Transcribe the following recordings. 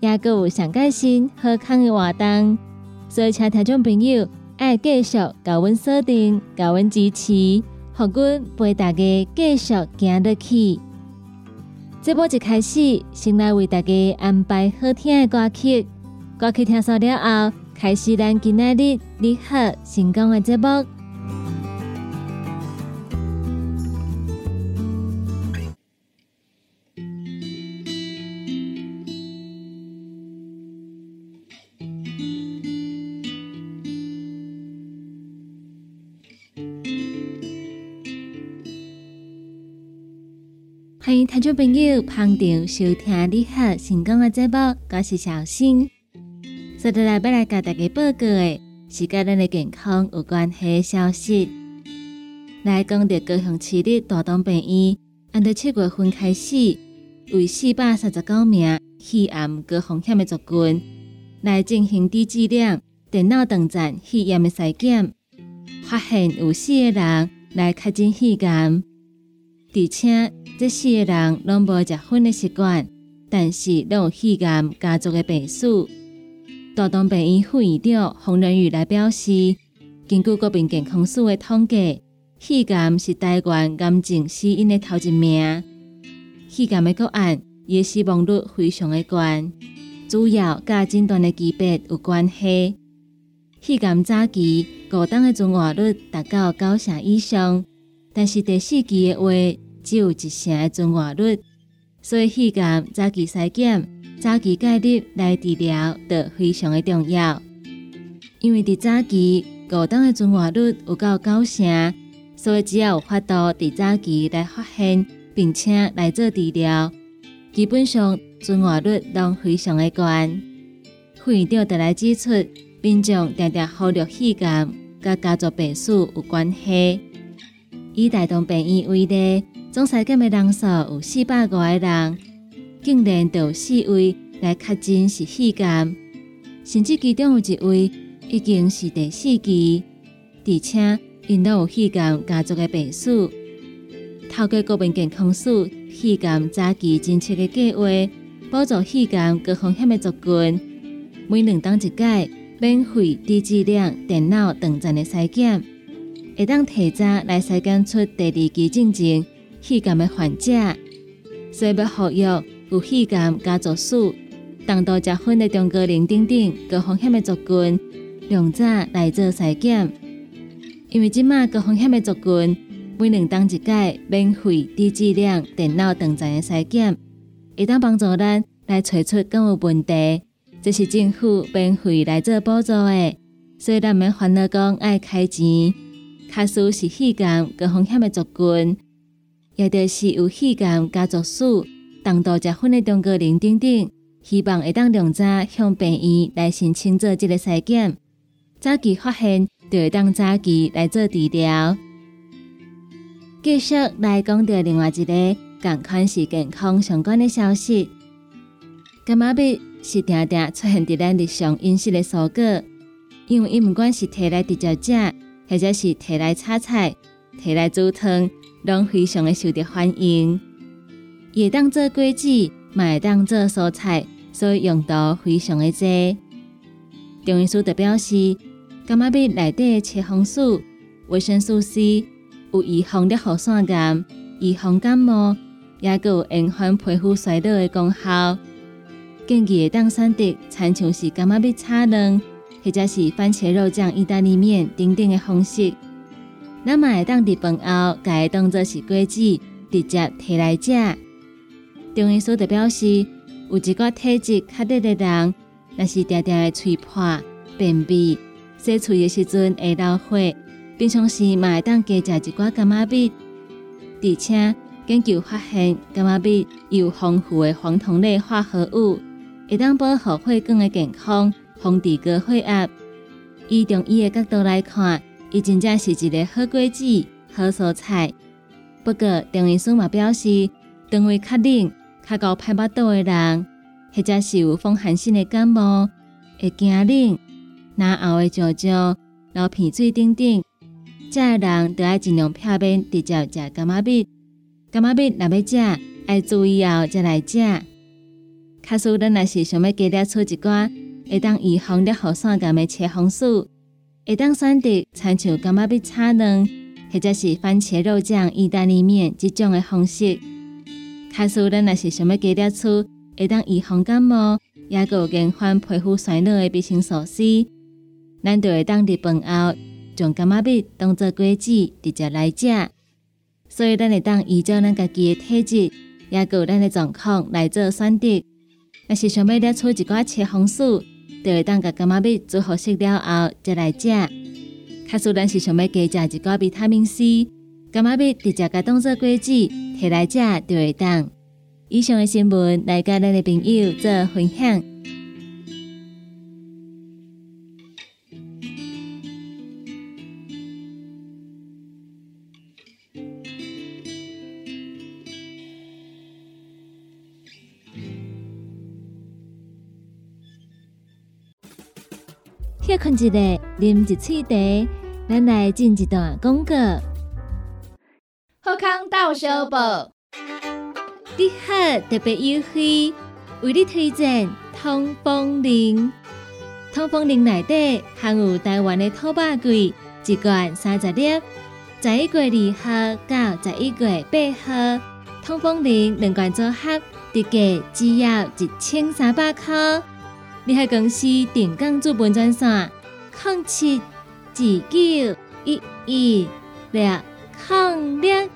也阁有上开心、好康的活动，所以请听众朋友爱继续甲阮锁定、甲阮支持，互阮陪大家继续行落去。这波一开始，先来为大家安排好听的歌曲，歌曲听熟了后，开始咱今仔日你好成功的节目。听众朋友捧场收听你好成功的节目，我是小新。接下来要来给大家报告的是跟咱的健康有关系的消息。来讲到高雄市立大东病院，按照七月份开始，为四百三十九名肺癌高风险的族群来进行低质量电脑断层肺炎的筛检，发现有四个人来确诊肺癌。而且，这四个人拢无食薰的习惯，但是拢有肺癌家族的病史。大东病院副院长洪仁宇来表示，根据国民健康署的统计，肺癌是台湾癌症死因的头一名。肺癌的个案，伊死亡率非常的高，主要甲诊断的级别有关系。肺癌早期高档的存活率达到九成以上。但是第四期的话，只有一成的存活率，所以肺癌早期筛检、早期介入来治疗，都非常的重要。因为伫早期高档的存活率有到九成，所以只要有法度伫早期来发现，并且来做治疗，基本上存活率拢非常的高。副院长就来指出，民众常常忽略肺癌，甲家族病史有关系。以大同病院为例，总筛检的人数有四百五个人，竟然有四位来确诊是肺癌，甚至其中有一位已经是第四期，而且因都有肺癌家族的病史。透过国民健康署肺癌早期侦测的计划，补助肺癌高风险的族群，每两当一届免费低质量电脑断层的筛检，会当提早来筛检出第二期进程气感的患者。所以要服药有气感家族史、重度结婚的中高龄等等高风险的族群，用早来做筛检。因为即马高风险的族群，每两当一届免费低质量电脑断层的筛检，会当帮助咱来找出更有问题。这是政府免费来做补助的，所以咱免烦恼讲爱开钱。卡数是气感高风险的族群，也就是有气感家族史、重度结婚的中高龄等等，希望会当量早向病院来申请做这个筛检，早期发现就会当早期来做治疗。继续来讲到另外一个共款是健康相关的消息，干嘛比？是常常出现伫咱日常饮食的蔬果，因为伊毋管是摕来直接食，或者是摕来炒菜、摕来煮汤，拢非常的受到欢迎。也当做果子，嘛当做蔬菜，所以用途非常的多。中医师特表示，柑仔蜜内底的茄红素、维生素 C 有预防的核酸癌、预防感冒，也有延缓皮肤衰老的功效。建议会当选择参像是柑仔蜜炒蛋，或者是番茄肉酱意大利面等等的方式。咱嘛会当伫饭后，家当做是果子，直接摕来食。中医所特表示，有一个体质较弱的人，若是常常会喙破、便秘、洗喙的时阵会流血，平常时嘛会当加食一寡柑仔蜜。而且研究发现，柑仔蜜有丰富的黄酮类化合物。会当保护血管的健康，防治高血压。以中医的角度来看，伊真正是一个好果子、好蔬菜。不过，中医师嘛表示，肠胃较冷、较高排巴肚的人，或者是有风寒性的感冒、会惊冷、拿喉的症状、流鼻水等等，这人都要尽量避免直接食柑仔蜜。柑仔蜜若要食，要注意后再来食。卡数咱若是想要加了出一寡会当预防了后酸感的茄红素，会当选择参像柑仔蜜炒蛋，或者是番茄肉酱意大利面这种的方式。卡数咱若是想要加了出会当预防感冒，也有延缓皮肤衰老的维生素 C，咱就会当伫饭后将柑仔蜜当做果子直接来食。所以咱会当依照咱家己的体质，也有咱的状况来做选择。若是想要了出一寡切红素，就会当甲干妈咪煮好食了后再来食。卡数咱是想要加食一个维他命 C，干妈咪直接甲当做果子摕来食就会当。以上的新闻来甲咱的朋友做分享。歇困一下，啉一喙茶，咱来进一段广告。好康到小报，你好特别优惠，为你推荐通风铃。通风铃内底含有台湾的土八桂，一罐三十粒，十一月二号到十一月八号，通风铃两罐组合，特价只要一千三百块。你喺公司电工做本专线：零七二九一一六零六。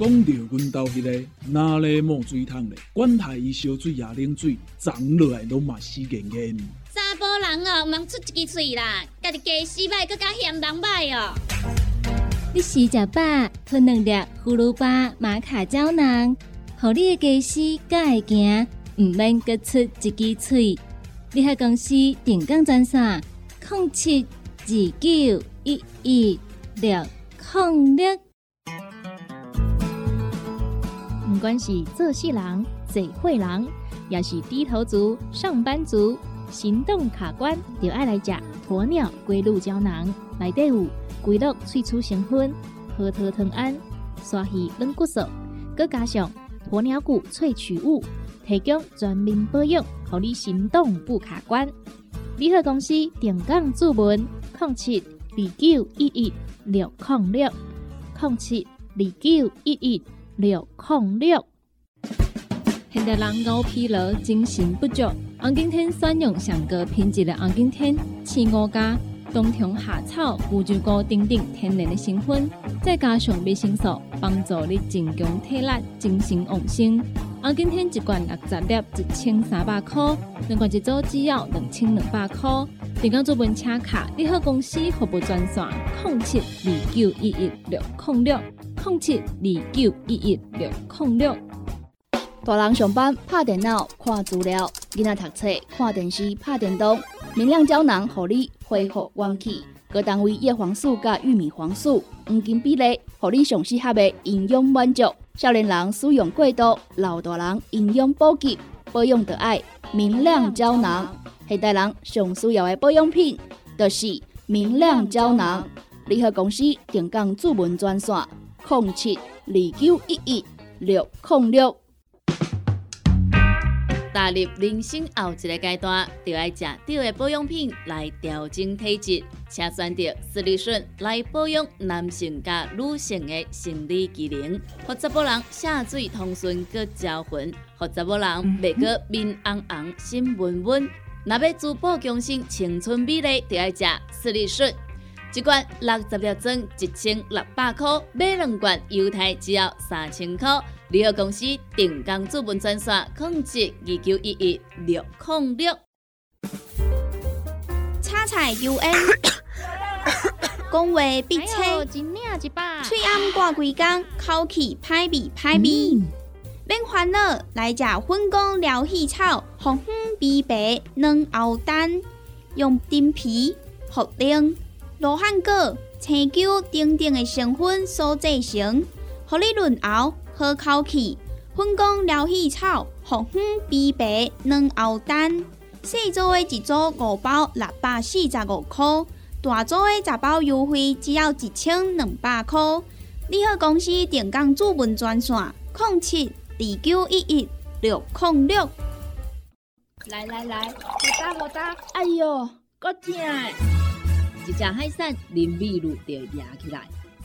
讲到阮兜迄个哪里冒水桶咧？管他伊烧水也冷水，长落来拢嘛死严严。查甫人哦，毋通出一支嘴啦，家己家洗歹，更加嫌人歹哦。你食食饱，吞两粒葫芦巴、马卡胶囊。互你的家私敢会行，毋免各出一支喙。你喺公司电工专线：零七二九一一六零六。毋管是做事人、做会人，也是低头族、上班族，行动卡关，就爱来食鸵鸟龟鹿胶囊。内底有龟鹿萃取成分，核桃藤胺，刷鱼软骨素，佮加上。鸵鸟骨萃取物，提供全面保养，让你行动不卡关。联合公司定岗注文：零七二九一一六零六零七二九一一六零六。现代人熬疲劳、精神不足，红景天选用上个品质的红景天青五加冬虫夏草、乌鸡菇等等天然的成分，再加上维生素，帮助你增强体力、精神旺盛。红景天一罐六十粒，一千三百块；两罐一组只要两千两百块。订购做本车卡，你好公司服务专线：零七二九一一六零六零七二九一一六零六。大人上班拍电脑看资料，囡仔读册看电视拍电动，明亮胶囊互你恢复元气。各单位叶黄素加玉米黄素黄金比例，互你上适合的营养满足。少年人使用过度，老大人营养补给保养的爱明亮胶囊。现代人上需要的保养品，就是明亮胶囊。联合公司定岗主文专线：零七二九一一六零六。踏入人生后一个阶段，就要食对的保养品来调整体质，请选择斯利顺来保养男性加女性的生理机能，让查某人下水通顺个招魂，让查某人袂个面红红心温温。若要珠宝强身、青春美丽，就要食斯利顺。一罐六十粒装，一千六百块；买两罐，犹太只要三千块。联合公司定岗资本专线：控制二九一一六零六。叉菜 U N，讲话必切，嘴暗挂几工，口气歹味歹味。免烦恼，来食粉果疗气草，红粉碧白软喉丹，用丁皮、茯苓。罗汉果、青椒等等的成分所制成，合你润喉好口气。粉工疗气草、红粉碧白软喉丹，细组的一组五包六百四十五块，大组的十包优惠只要一千两百块。你好，公司电工主文专线：零七二九一一六零六。来来来，好打好打，哎呦，够痛！一只海扇林美露就压起来，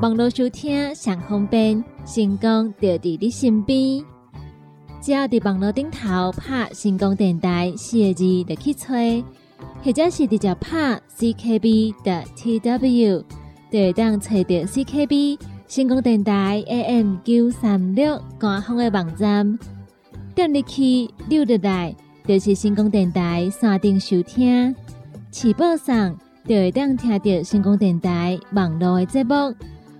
网络收听上方便，成功就伫你身边。只要伫网络顶头拍成功电台四个字就去吹，或者是直接拍 CKB 的 TW，就会当找到 CKB 成功电台 AM 九三六官方的网站。点入去溜入来，就是成功电台山顶收听，起播上就会当听到成功电台网络的节目。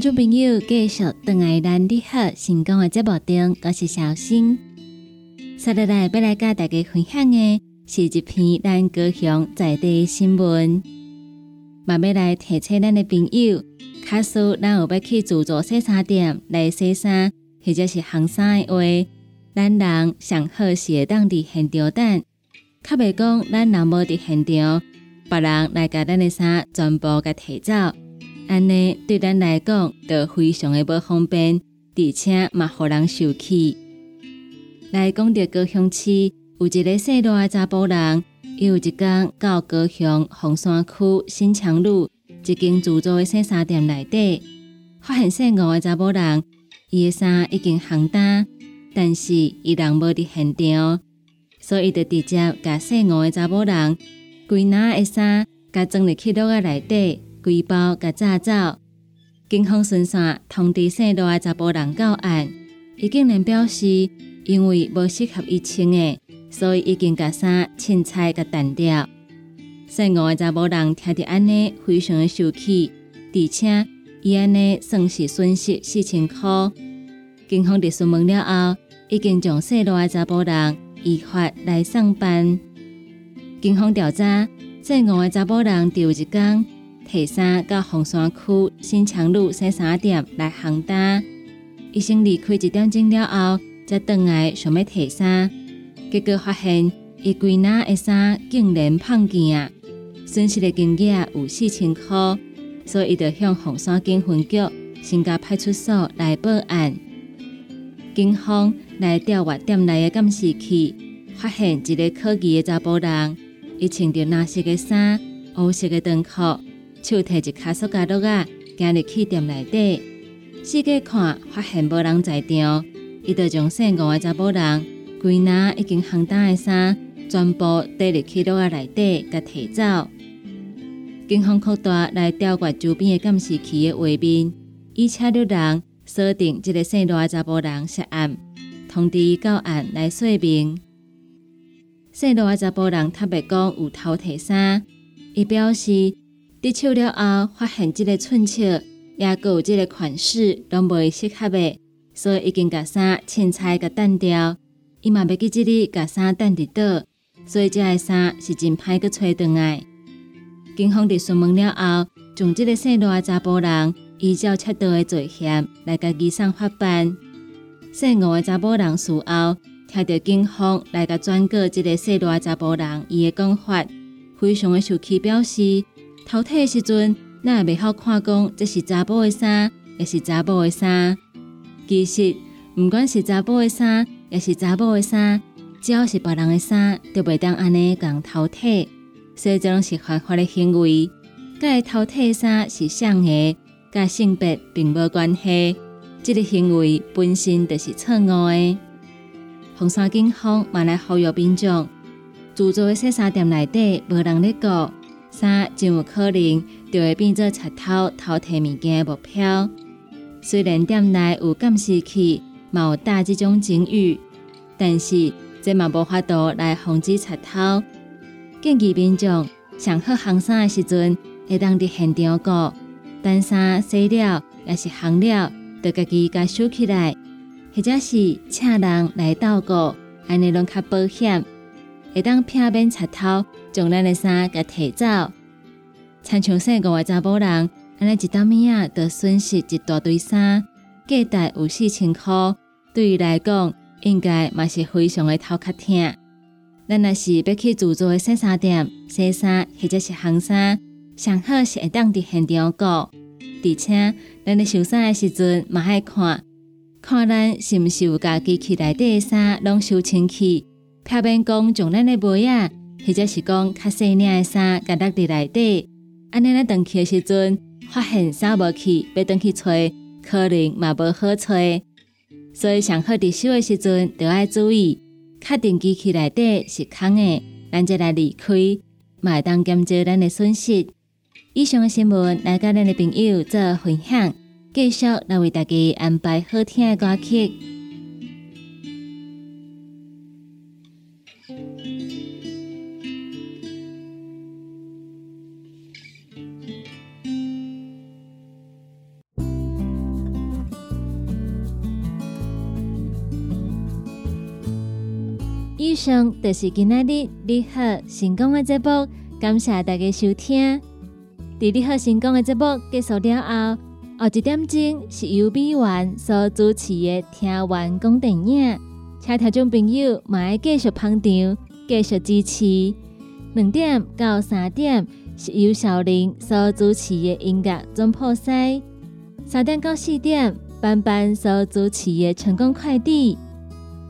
听众朋友继续登来咱你好成功的节目中，我是小新。接下来要来甲大家分享的是一篇咱高雄在地新闻。嘛要来提醒咱的朋友，假使咱有要去自助洗衫店来洗衫，或者是行衫的话，咱人上好是会当伫现场等，较袂讲咱人无伫现场，别人来甲咱的衫全部甲提走。安尼对咱来讲，就非常的不方便，而且嘛，互人受气。来讲到高雄市，有一个细路的查甫人，伊有一天到高雄红山区新强路一间自助的洗衫店内底，发现姓吴的查某人，伊的衫已经烘干，但是伊人无伫现场，所以就直接甲姓吴的查某人规拿的衫，甲装入去落个内底，规包甲炸走。警方顺线通知姓罗的查甫人到案，伊竟然表示，因为无适合伊穿的，所以已经甲衫清菜甲澹掉。姓吴的查甫人听着安尼，非常的生气，而且伊安尼算是损失四千块。警方伫询问了后，已经将姓罗的查甫人依法来上班。警方调查，姓吴的查甫人第一天。提衫到红山区新强路洗衫店来烘单，医生离开一点钟了后，才回来想要提衫，结果发现伊柜拿的衫竟然碰见啊！损失的金额有四千块，所以伊就向红山警分局新加派出所来报案。警方来调阅店内的监视器，发现一个可疑的查甫人，伊穿着蓝色的衫、黑色的短裤。手提一卡塑胶袋啊，行入去店内底，四界看，发现无人在场，伊就将姓吴的查甫人归纳已经烘干的衫，全部带入去袋啊内底，甲提走。警方扩大来调阅周边的监视器的画面，以车六人锁定这个姓罗的查甫人涉案，通知到案来说明。姓罗的查甫人特别讲有偷提衫，伊表示。伫手了后，发现即个寸尺，也有即个款式，拢袂适合的，所以已经甲衫清菜甲澹掉。伊嘛袂记即里甲衫澹伫倒，所以即个衫是真歹去揣倒来。警方伫询问了后，将即个姓罗查甫人依照窃盗的罪嫌来甲移送法办。姓吴的查甫人事后听到警方来甲转告即个姓罗查甫人伊的讲法，非常的受气，表示。偷摕的时阵，咱也未好看讲这是查甫的衫，也是查甫的衫。其实，毋管是查甫的衫，也是查甫的衫，只要是别人的衫，都袂当安尼讲偷摕。所以，这种是犯法的行为。甲偷摕衫是像的，甲性别并无关系。这个行为本身就是错误的。红山警方嘛来呼吁民众，自助的洗衫店内底无人咧顾。三真有可能就会变做贼偷偷摕物件的目标。虽然店内有监视器，嘛有大这种警语，但是这嘛无法度来防止贼偷。建议民众上好烘衫的时阵，会当伫现场过，等衫洗了也是烘了，就家己甲收起来，或者是请人来倒顾，安尼拢较保险。会当避免贼偷将咱的衫甲摕走，亲像说五个查甫人，安尼一担物啊，就损失一大堆衫，价值有四千块，对伊来讲，应该嘛是非常的头壳疼。咱若是要去自助的洗衫店洗衫，或者是烘衫，上好是会当伫现场过，而且咱咧收衫的时阵嘛爱看，看咱是毋是有家机器内底的衫拢收清气。漂边讲将咱的袜啊，或者是讲较细领的衫，夹落伫内底，安尼咱登去的时阵，发现衫无去，要登去吹，可能嘛无好吹。所以上好伫收的时阵，就要注意，确定机器内底是空的，咱再来离开，嘛当减少咱的损失。以上的新闻来甲咱的朋友做分享，继续来为大家安排好听的歌曲。上就是今仔日你好成功的节目，感谢大家收听。伫你好成功的节目结束了后，后一点钟是由美元所主持的听完讲电影，请听众朋友嘛爱继续捧场，继续支持。两点到三点是由小林所主持的音乐总破塞，三点到四点班班所主持的成功快递。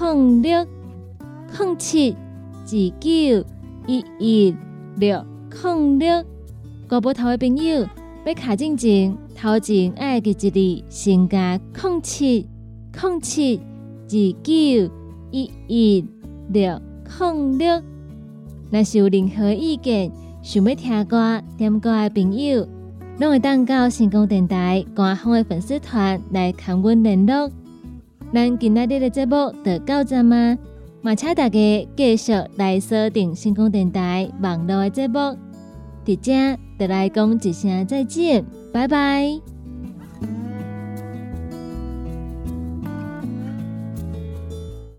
零六零七二九一一六零六。国宝头的朋友要卡进前，头前爱记一字，先加零七零七二九一一六零六。若是有任何意见，想要听歌、点歌的朋友，拢会当到成功电台官方的粉丝团来跟阮联络。咱今仔日的节目就到这吗？嘛，请大家继续来锁定星空电台网络的节目。伫遮，就来讲一声再见，拜拜。